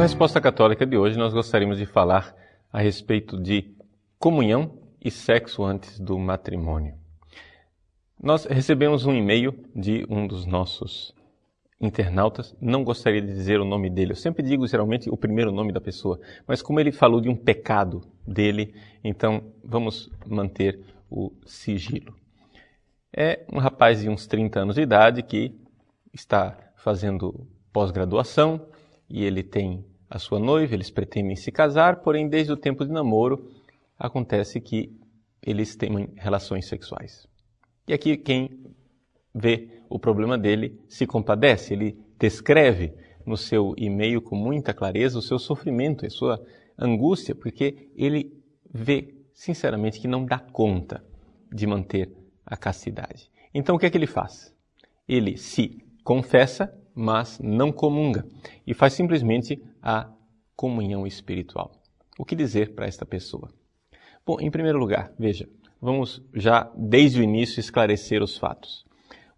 Resposta católica de hoje, nós gostaríamos de falar a respeito de comunhão e sexo antes do matrimônio. Nós recebemos um e-mail de um dos nossos internautas, não gostaria de dizer o nome dele. Eu sempre digo geralmente o primeiro nome da pessoa, mas como ele falou de um pecado dele, então vamos manter o sigilo. É um rapaz de uns 30 anos de idade que está fazendo pós-graduação e ele tem a sua noiva, eles pretendem se casar, porém desde o tempo de namoro acontece que eles têm relações sexuais. E aqui quem vê o problema dele se compadece, ele descreve no seu e-mail com muita clareza o seu sofrimento, a sua angústia, porque ele vê sinceramente que não dá conta de manter a castidade. Então o que é que ele faz? Ele se confessa, mas não comunga e faz simplesmente a comunhão espiritual. O que dizer para esta pessoa? Bom, em primeiro lugar, veja, vamos já desde o início esclarecer os fatos.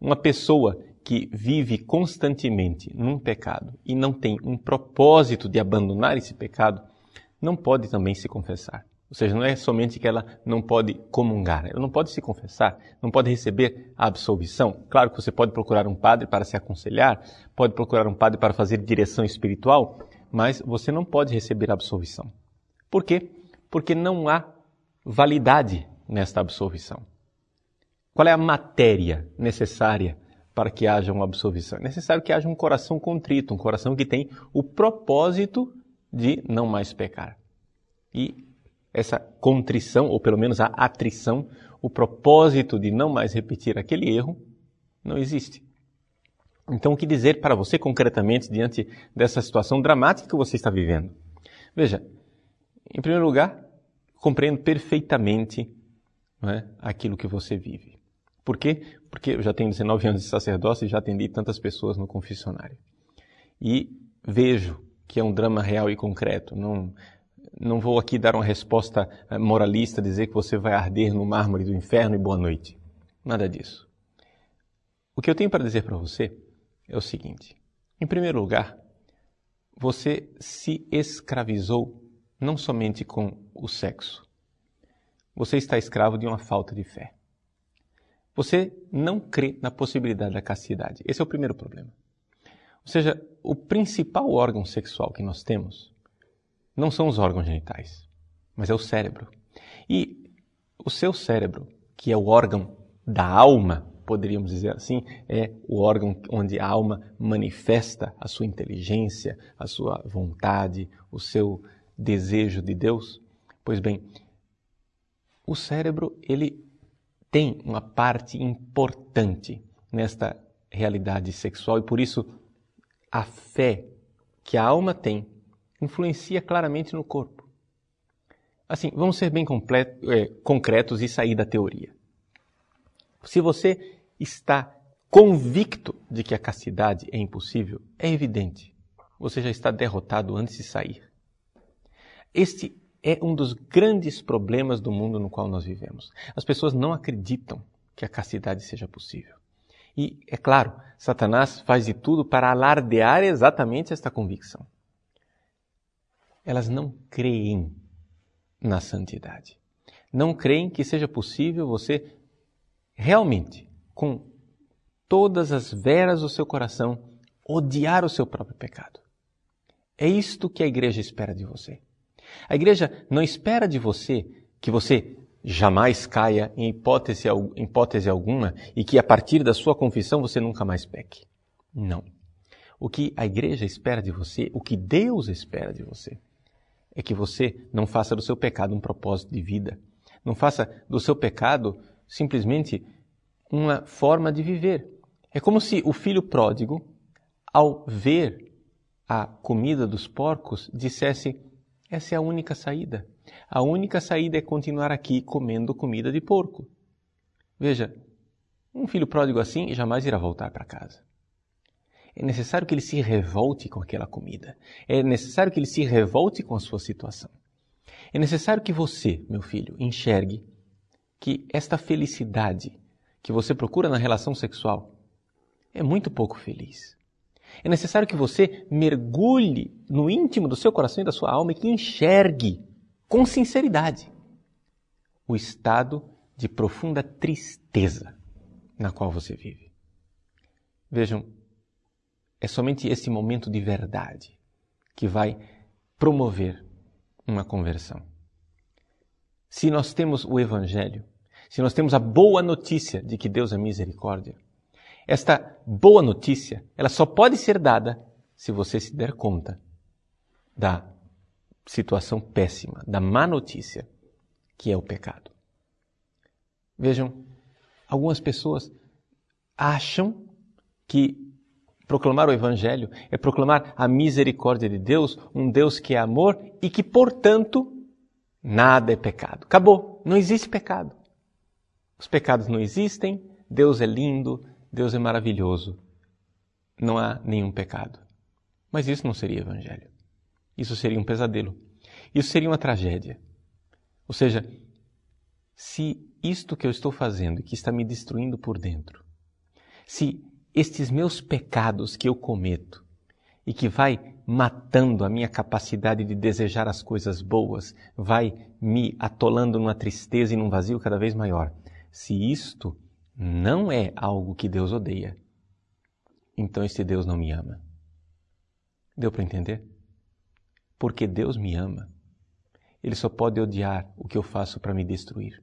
Uma pessoa que vive constantemente num pecado e não tem um propósito de abandonar esse pecado, não pode também se confessar. Ou seja, não é somente que ela não pode comungar, ela não pode se confessar, não pode receber a absolvição. Claro que você pode procurar um padre para se aconselhar, pode procurar um padre para fazer direção espiritual, mas você não pode receber a absolvição. Por quê? Porque não há validade nesta absolvição. Qual é a matéria necessária para que haja uma absolvição? É necessário que haja um coração contrito, um coração que tem o propósito de não mais pecar. E essa contrição, ou pelo menos a atrição, o propósito de não mais repetir aquele erro, não existe. Então, o que dizer para você concretamente diante dessa situação dramática que você está vivendo? Veja, em primeiro lugar, compreendo perfeitamente é, aquilo que você vive. Por quê? Porque eu já tenho 19 anos de sacerdócio e já atendi tantas pessoas no confessionário. E vejo que é um drama real e concreto. Não, não vou aqui dar uma resposta eh, moralista, dizer que você vai arder no mármore do inferno e boa noite. Nada disso. O que eu tenho para dizer para você é o seguinte: em primeiro lugar, você se escravizou não somente com o sexo. Você está escravo de uma falta de fé. Você não crê na possibilidade da castidade. Esse é o primeiro problema. Ou seja, o principal órgão sexual que nós temos não são os órgãos genitais, mas é o cérebro. E o seu cérebro, que é o órgão da alma, poderíamos dizer assim, é o órgão onde a alma manifesta a sua inteligência, a sua vontade, o seu desejo de Deus. Pois bem, o cérebro ele tem uma parte importante nesta realidade sexual e por isso a fé que a alma tem influencia claramente no corpo. Assim, vamos ser bem completo, é, concretos e sair da teoria. Se você está convicto de que a castidade é impossível, é evidente. Você já está derrotado antes de sair. Este é um dos grandes problemas do mundo no qual nós vivemos. As pessoas não acreditam que a castidade seja possível. E, é claro, Satanás faz de tudo para alardear exatamente esta convicção. Elas não creem na santidade. Não creem que seja possível você realmente, com todas as veras do seu coração, odiar o seu próprio pecado. É isto que a igreja espera de você. A igreja não espera de você que você jamais caia em hipótese, hipótese alguma e que a partir da sua confissão você nunca mais peque. Não. O que a igreja espera de você, o que Deus espera de você, é que você não faça do seu pecado um propósito de vida. Não faça do seu pecado simplesmente uma forma de viver. É como se o filho pródigo, ao ver a comida dos porcos, dissesse: essa é a única saída. A única saída é continuar aqui comendo comida de porco. Veja, um filho pródigo assim jamais irá voltar para casa. É necessário que ele se revolte com aquela comida. É necessário que ele se revolte com a sua situação. É necessário que você, meu filho, enxergue que esta felicidade que você procura na relação sexual é muito pouco feliz. É necessário que você mergulhe no íntimo do seu coração e da sua alma e que enxergue com sinceridade o estado de profunda tristeza na qual você vive. Vejam, é somente esse momento de verdade que vai promover uma conversão. Se nós temos o Evangelho, se nós temos a boa notícia de que Deus é misericórdia, esta boa notícia, ela só pode ser dada se você se der conta da situação péssima, da má notícia, que é o pecado. Vejam, algumas pessoas acham que proclamar o Evangelho é proclamar a misericórdia de Deus, um Deus que é amor e que, portanto, nada é pecado. Acabou, não existe pecado. Os pecados não existem, Deus é lindo, Deus é maravilhoso. Não há nenhum pecado. Mas isso não seria Evangelho. Isso seria um pesadelo. Isso seria uma tragédia. Ou seja, se isto que eu estou fazendo e que está me destruindo por dentro, se estes meus pecados que eu cometo e que vai matando a minha capacidade de desejar as coisas boas, vai me atolando numa tristeza e num vazio cada vez maior. Se isto não é algo que Deus odeia, então esse Deus não me ama. Deu para entender? Porque Deus me ama. Ele só pode odiar o que eu faço para me destruir.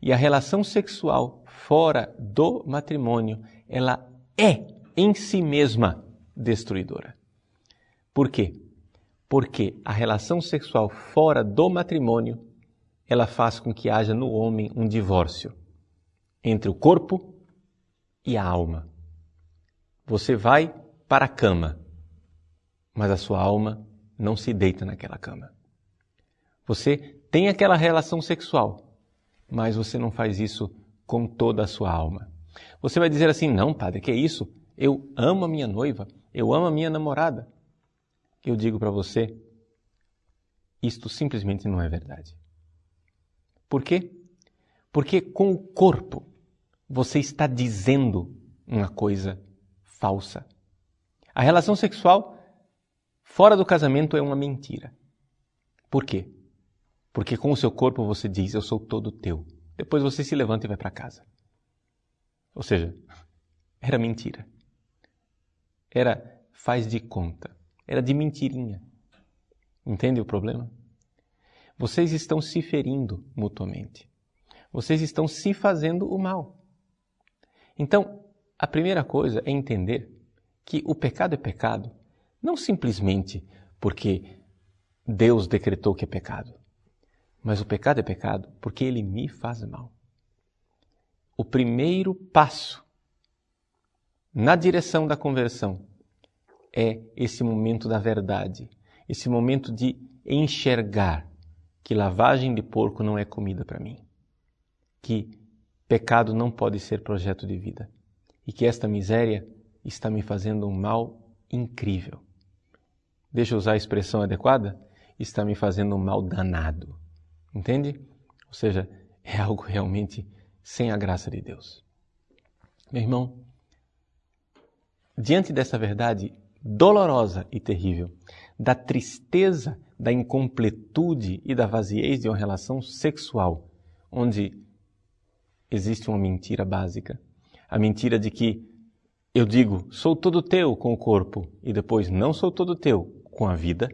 E a relação sexual fora do matrimônio, ela é em si mesma destruidora. Por quê? Porque a relação sexual fora do matrimônio, ela faz com que haja no homem um divórcio entre o corpo e a alma. Você vai para a cama, mas a sua alma não se deita naquela cama. Você tem aquela relação sexual, mas você não faz isso com toda a sua alma. Você vai dizer assim: não, padre, que é isso? Eu amo a minha noiva, eu amo a minha namorada. Eu digo para você: isto simplesmente não é verdade. Por quê? Porque com o corpo você está dizendo uma coisa falsa. A relação sexual fora do casamento é uma mentira. Por quê? Porque com o seu corpo você diz: Eu sou todo teu. Depois você se levanta e vai para casa. Ou seja, era mentira. Era faz de conta. Era de mentirinha. Entende o problema? Vocês estão se ferindo mutuamente. Vocês estão se fazendo o mal. Então, a primeira coisa é entender que o pecado é pecado, não simplesmente porque Deus decretou que é pecado, mas o pecado é pecado porque ele me faz mal. O primeiro passo na direção da conversão é esse momento da verdade, esse momento de enxergar que lavagem de porco não é comida para mim, que Pecado não pode ser projeto de vida. E que esta miséria está me fazendo um mal incrível. Deixa eu usar a expressão adequada? Está me fazendo um mal danado. Entende? Ou seja, é algo realmente sem a graça de Deus. Meu irmão, diante dessa verdade dolorosa e terrível, da tristeza, da incompletude e da vaziez de uma relação sexual, onde existe uma mentira básica. A mentira de que eu digo, sou todo teu com o corpo e depois não sou todo teu com a vida.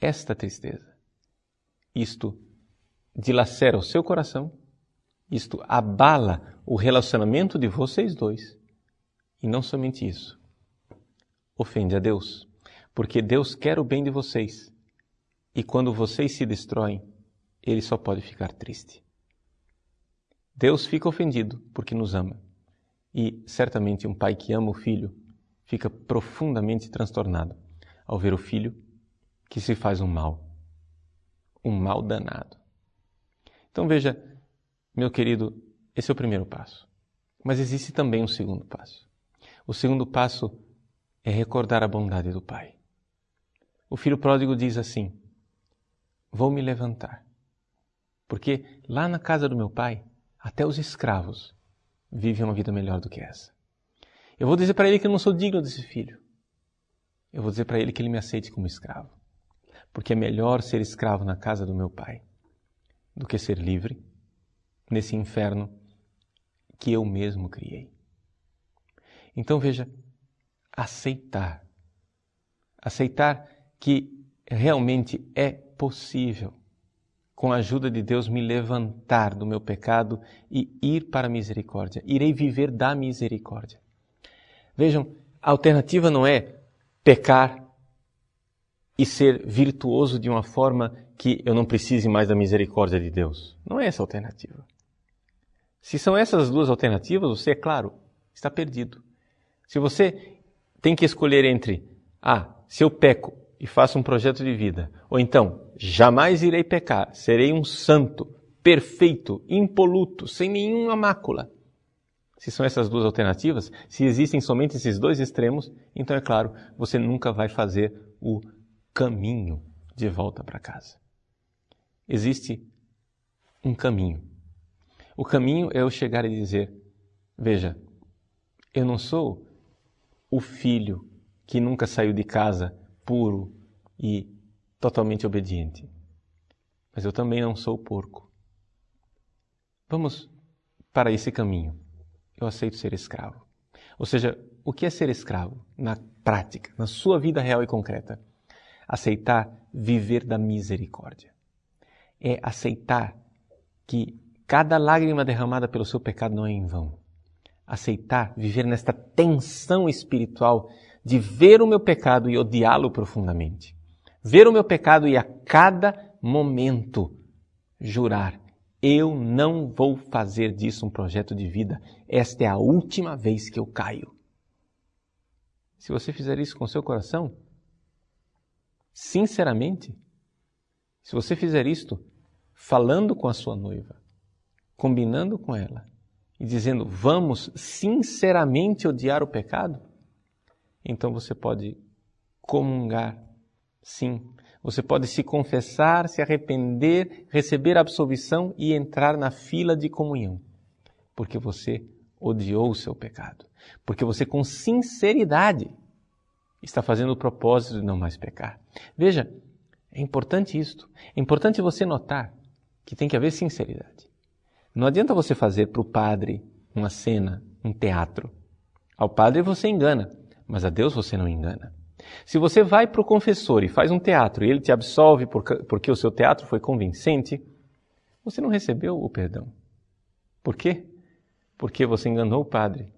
Esta tristeza, isto dilacera o seu coração, isto abala o relacionamento de vocês dois. E não somente isso, ofende a Deus, porque Deus quer o bem de vocês. E quando vocês se destroem, ele só pode ficar triste. Deus fica ofendido porque nos ama. E certamente um pai que ama o filho fica profundamente transtornado ao ver o filho que se faz um mal, um mal danado. Então veja, meu querido, esse é o primeiro passo. Mas existe também um segundo passo. O segundo passo é recordar a bondade do pai. O filho pródigo diz assim: Vou me levantar, porque lá na casa do meu pai até os escravos vivem uma vida melhor do que essa. Eu vou dizer para ele que eu não sou digno desse filho. Eu vou dizer para ele que ele me aceite como escravo. Porque é melhor ser escravo na casa do meu pai do que ser livre nesse inferno que eu mesmo criei. Então veja, aceitar. Aceitar que realmente é possível, com a ajuda de Deus, me levantar do meu pecado e ir para a misericórdia. Irei viver da misericórdia. Vejam, a alternativa não é pecar e ser virtuoso de uma forma que eu não precise mais da misericórdia de Deus. Não é essa a alternativa. Se são essas duas alternativas, você, é claro, está perdido. Se você tem que escolher entre, ah, se eu peco e faço um projeto de vida, ou então, jamais irei pecar, serei um santo, perfeito, impoluto, sem nenhuma mácula. Se são essas duas alternativas, se existem somente esses dois extremos, então é claro, você nunca vai fazer o caminho de volta para casa. Existe um caminho. O caminho é eu chegar e dizer: Veja, eu não sou o filho que nunca saiu de casa puro e totalmente obediente. Mas eu também não sou porco. Vamos para esse caminho. Eu aceito ser escravo. Ou seja, o que é ser escravo na prática, na sua vida real e concreta? Aceitar viver da misericórdia. É aceitar que cada lágrima derramada pelo seu pecado não é em vão. Aceitar viver nesta tensão espiritual de ver o meu pecado e odiá-lo profundamente. Ver o meu pecado e a cada momento jurar: eu não vou fazer disso um projeto de vida. Esta é a última vez que eu caio. Se você fizer isso com seu coração, sinceramente, se você fizer isto falando com a sua noiva, combinando com ela e dizendo vamos sinceramente odiar o pecado, então você pode comungar, sim. Você pode se confessar, se arrepender, receber absolvição e entrar na fila de comunhão, porque você odiou o seu pecado, porque você com sinceridade está fazendo o propósito de não mais pecar. Veja, é importante isto. É importante você notar que tem que haver sinceridade. Não adianta você fazer para o padre uma cena, um teatro. Ao padre você engana mas a Deus você não engana. Se você vai para o confessor e faz um teatro e ele te absolve porque o seu teatro foi convincente, você não recebeu o perdão. Por quê? Porque você enganou o padre,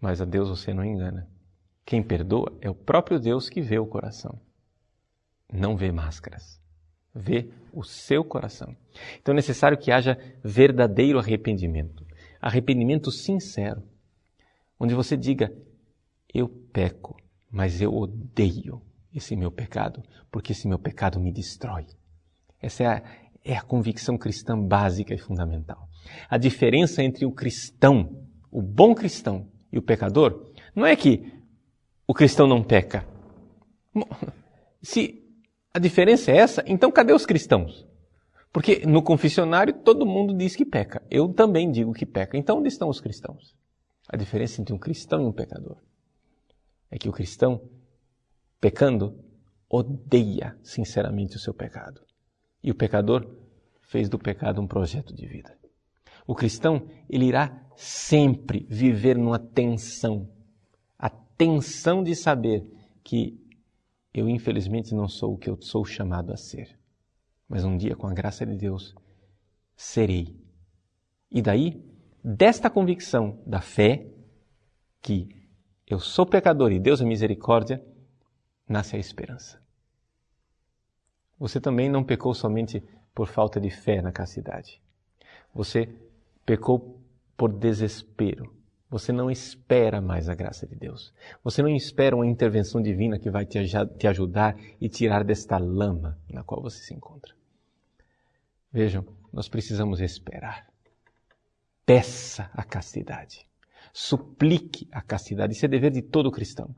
mas a Deus você não engana. Quem perdoa é o próprio Deus que vê o coração. Não vê máscaras, vê o seu coração. Então é necessário que haja verdadeiro arrependimento, arrependimento sincero, onde você diga: eu peco, mas eu odeio esse meu pecado, porque esse meu pecado me destrói. Essa é a, é a convicção cristã básica e fundamental. A diferença entre o cristão, o bom cristão e o pecador, não é que o cristão não peca. Se a diferença é essa, então cadê os cristãos? Porque no confessionário todo mundo diz que peca. Eu também digo que peca. Então onde estão os cristãos? A diferença entre um cristão e um pecador é que o cristão, pecando, odeia sinceramente o seu pecado. E o pecador fez do pecado um projeto de vida. O cristão, ele irá sempre viver numa tensão. Tensão de saber que eu, infelizmente, não sou o que eu sou chamado a ser. Mas um dia, com a graça de Deus, serei. E daí, desta convicção da fé, que eu sou pecador e Deus é misericórdia, nasce a esperança. Você também não pecou somente por falta de fé na castidade. Você pecou por desespero. Você não espera mais a graça de Deus. Você não espera uma intervenção divina que vai te, te ajudar e tirar desta lama na qual você se encontra. Vejam, nós precisamos esperar. Peça a castidade. Suplique a castidade. Isso é dever de todo cristão.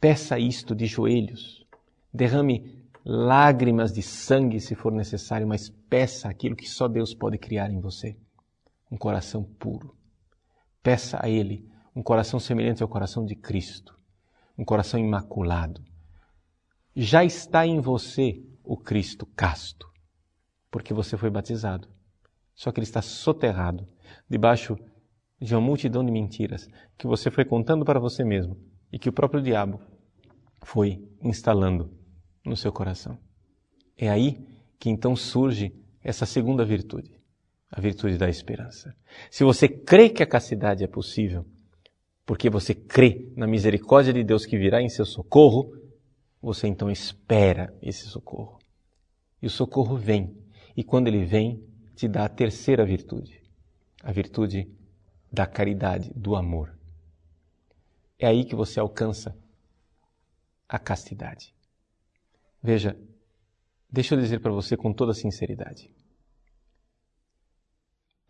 Peça isto de joelhos. Derrame lágrimas de sangue se for necessário, mas peça aquilo que só Deus pode criar em você: um coração puro. Peça a Ele um coração semelhante ao coração de Cristo, um coração imaculado. Já está em você o Cristo casto, porque você foi batizado. Só que ele está soterrado debaixo de uma multidão de mentiras que você foi contando para você mesmo e que o próprio diabo foi instalando no seu coração. É aí que então surge essa segunda virtude, a virtude da esperança. Se você crê que a castidade é possível, porque você crê na misericórdia de Deus que virá em seu socorro, você então espera esse socorro. E o socorro vem. E quando ele vem, te dá a terceira virtude, a virtude da caridade, do amor. É aí que você alcança a castidade. Veja, deixa eu dizer para você com toda sinceridade.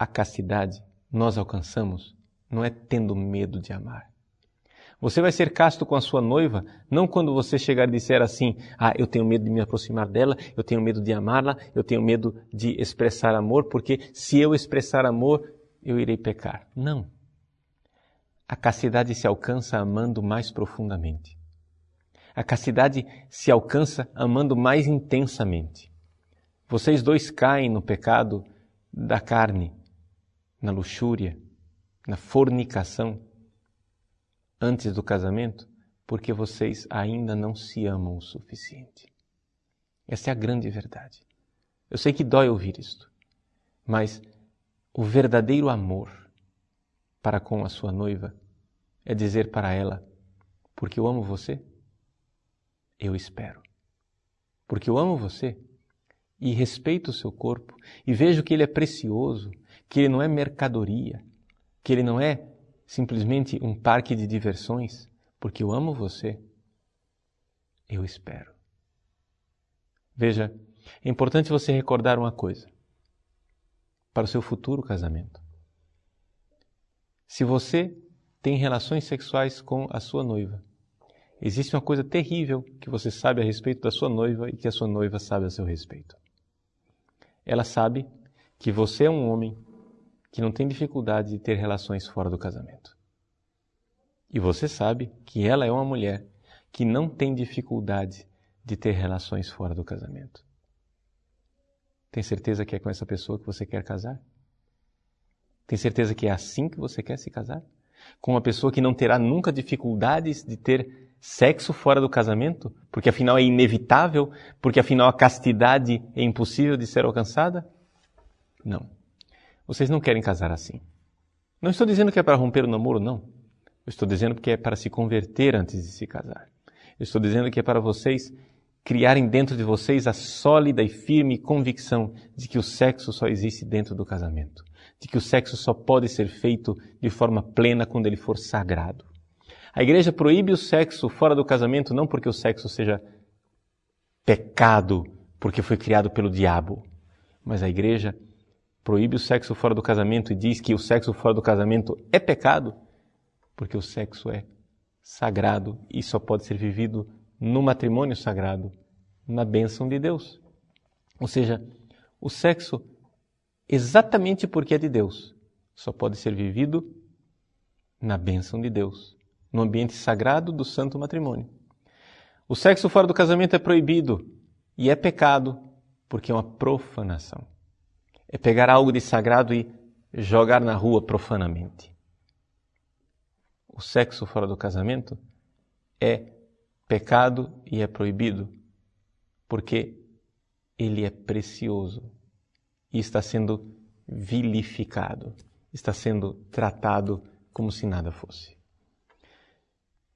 A castidade nós alcançamos não é tendo medo de amar. Você vai ser casto com a sua noiva, não quando você chegar e disser assim: Ah, eu tenho medo de me aproximar dela, eu tenho medo de amá-la, eu tenho medo de expressar amor, porque se eu expressar amor, eu irei pecar. Não. A castidade se alcança amando mais profundamente. A castidade se alcança amando mais intensamente. Vocês dois caem no pecado da carne, na luxúria, na fornicação, antes do casamento, porque vocês ainda não se amam o suficiente. Essa é a grande verdade. Eu sei que dói ouvir isto, mas o verdadeiro amor para com a sua noiva é dizer para ela: porque eu amo você, eu espero. Porque eu amo você e respeito o seu corpo e vejo que ele é precioso, que ele não é mercadoria, que ele não é simplesmente um parque de diversões, porque eu amo você, eu espero. Veja, é importante você recordar uma coisa para o seu futuro casamento. Se você tem relações sexuais com a sua noiva, existe uma coisa terrível que você sabe a respeito da sua noiva e que a sua noiva sabe a seu respeito. Ela sabe que você é um homem que não tem dificuldade de ter relações fora do casamento. E você sabe que ela é uma mulher que não tem dificuldade de ter relações fora do casamento. Tem certeza que é com essa pessoa que você quer casar? Tem certeza que é assim que você quer se casar? Com uma pessoa que não terá nunca dificuldades de ter sexo fora do casamento? Porque afinal é inevitável? Porque afinal a castidade é impossível de ser alcançada? Não. Vocês não querem casar assim. Não estou dizendo que é para romper o namoro, não. Eu estou dizendo que é para se converter antes de se casar. Eu estou dizendo que é para vocês criarem dentro de vocês a sólida e firme convicção de que o sexo só existe dentro do casamento. De que o sexo só pode ser feito de forma plena quando ele for sagrado. A igreja proíbe o sexo fora do casamento não porque o sexo seja pecado, porque foi criado pelo diabo, mas a igreja proíbe o sexo fora do casamento e diz que o sexo fora do casamento é pecado, porque o sexo é sagrado e só pode ser vivido no matrimônio sagrado, na bênção de Deus. Ou seja, o sexo, exatamente porque é de Deus, só pode ser vivido na bênção de Deus, no ambiente sagrado do santo matrimônio. O sexo fora do casamento é proibido e é pecado porque é uma profanação é pegar algo de sagrado e jogar na rua profanamente. O sexo fora do casamento é pecado e é proibido porque ele é precioso e está sendo vilificado, está sendo tratado como se nada fosse.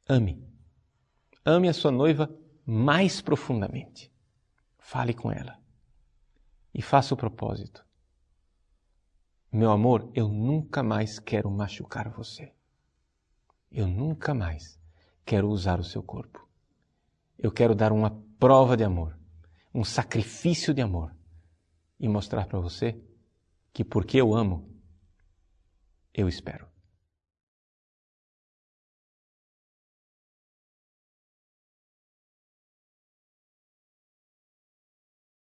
Ame. Ame a sua noiva mais profundamente. Fale com ela. E faça o propósito meu amor, eu nunca mais quero machucar você. Eu nunca mais quero usar o seu corpo. Eu quero dar uma prova de amor, um sacrifício de amor e mostrar para você que porque eu amo, eu espero.